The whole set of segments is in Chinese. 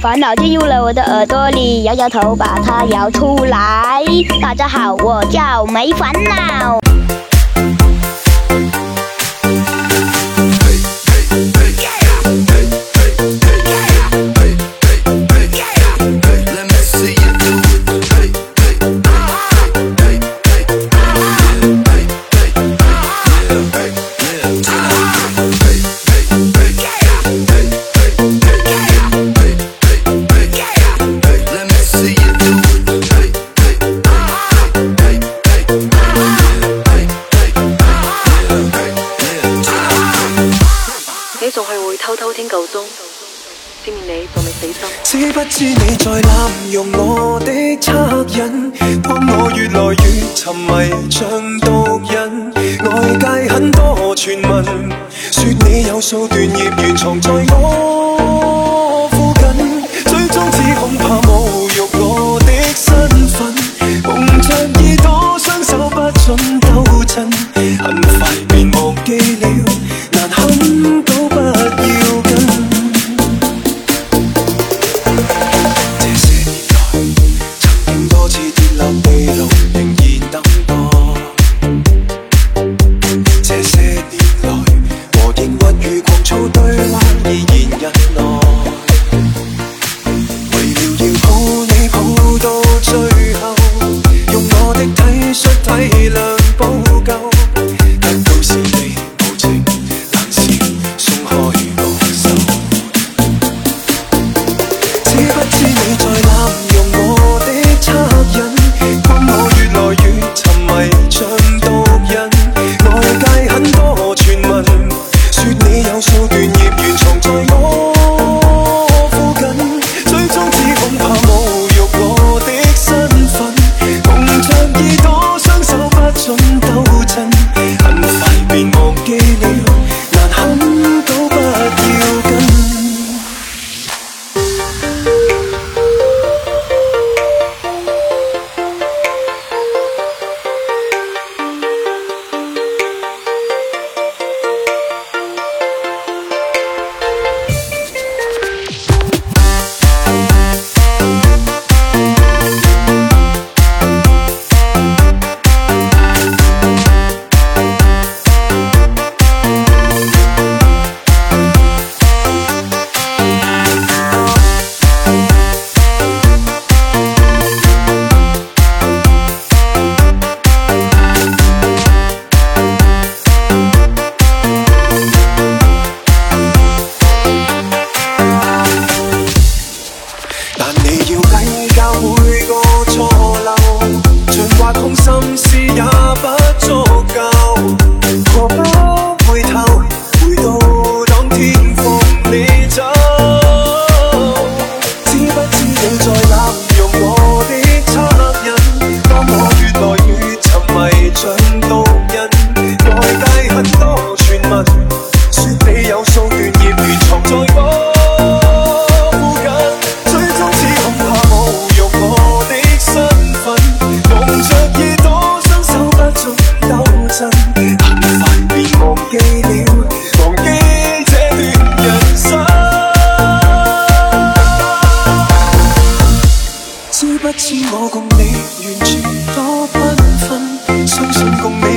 烦恼进入了我的耳朵里摇摇头把它摇出来。大家好我叫没烦恼。你在滥用我的恻隐，当我越来越沉迷像毒瘾。外界很多传闻，说你有数段孽缘藏在我附近，最终只恐怕侮辱我的身份。红着耳朵，双手不准。成功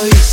show you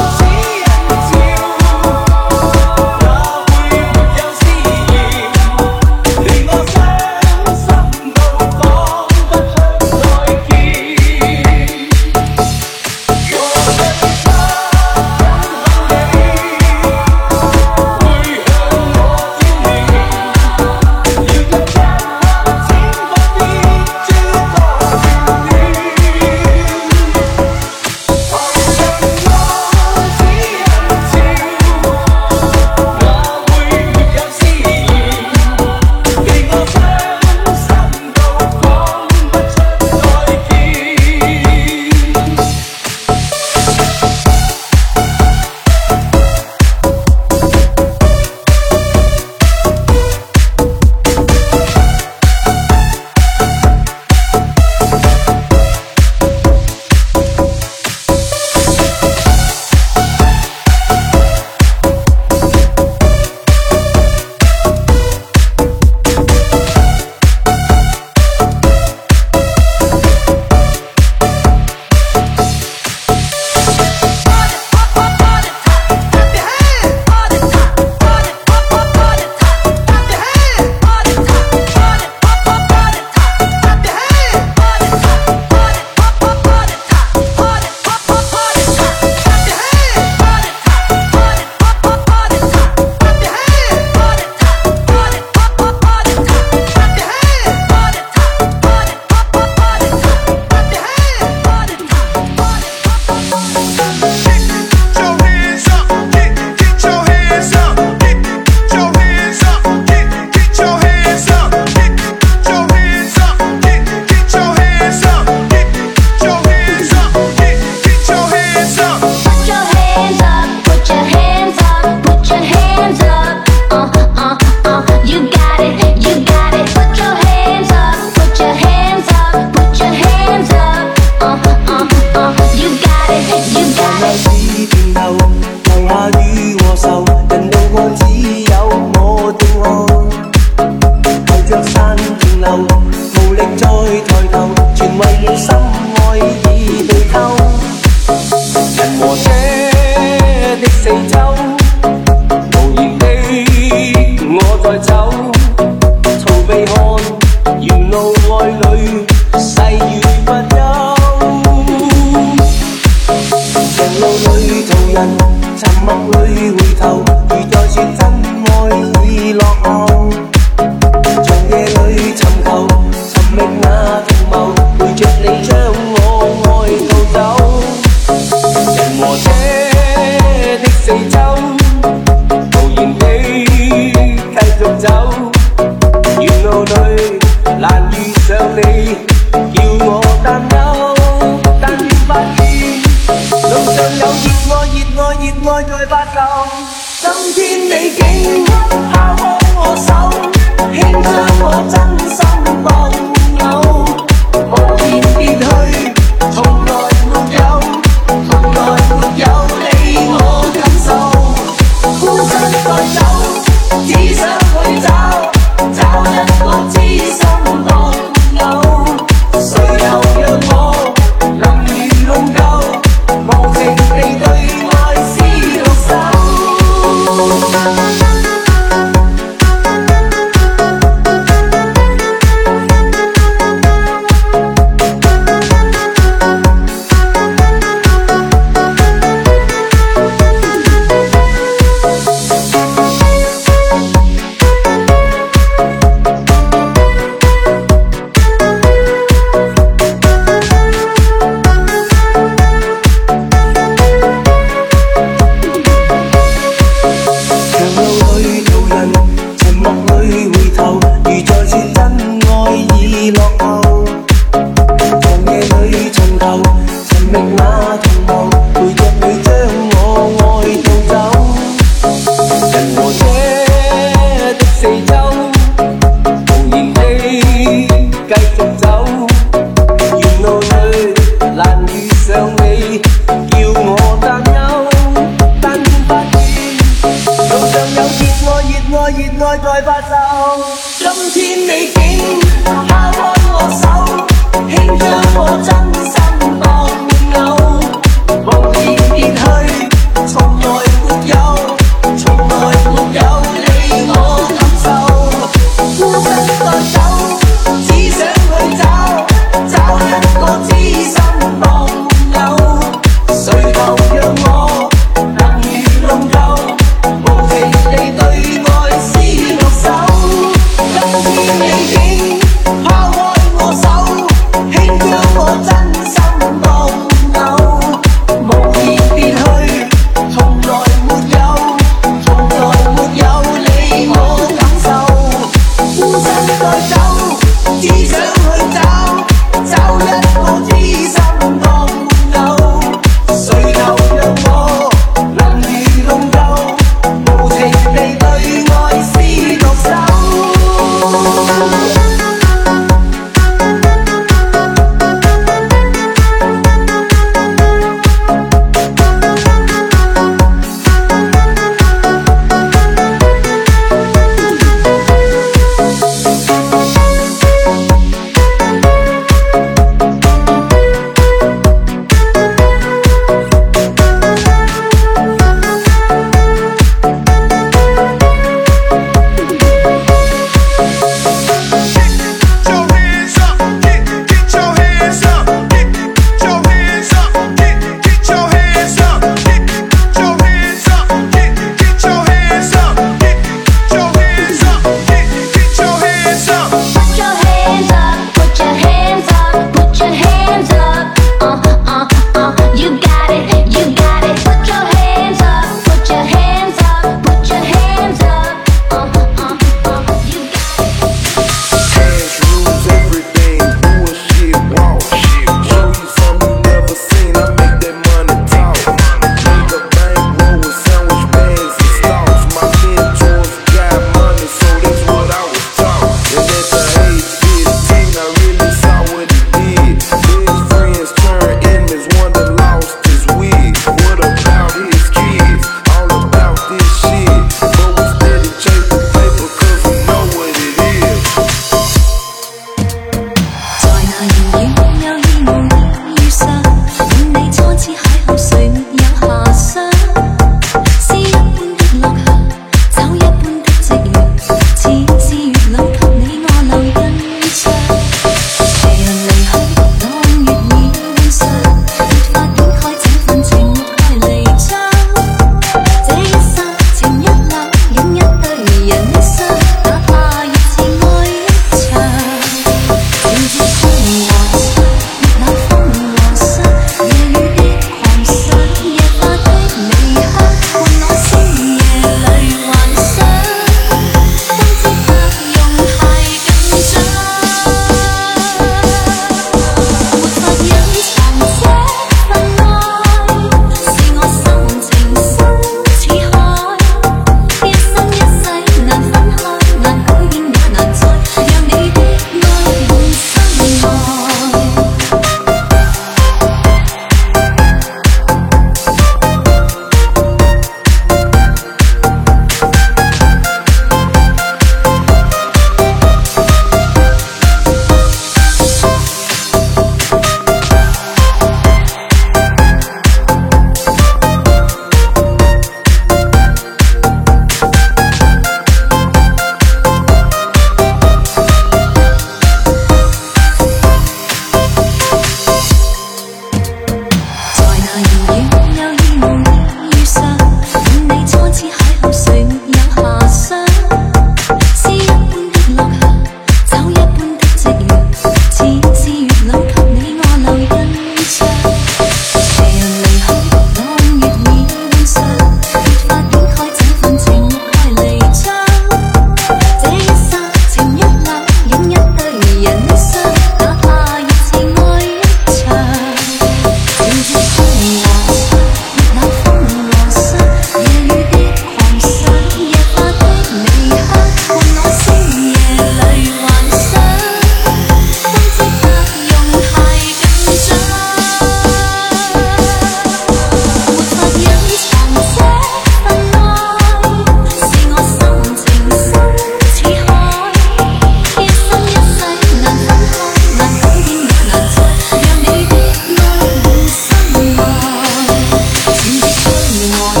меня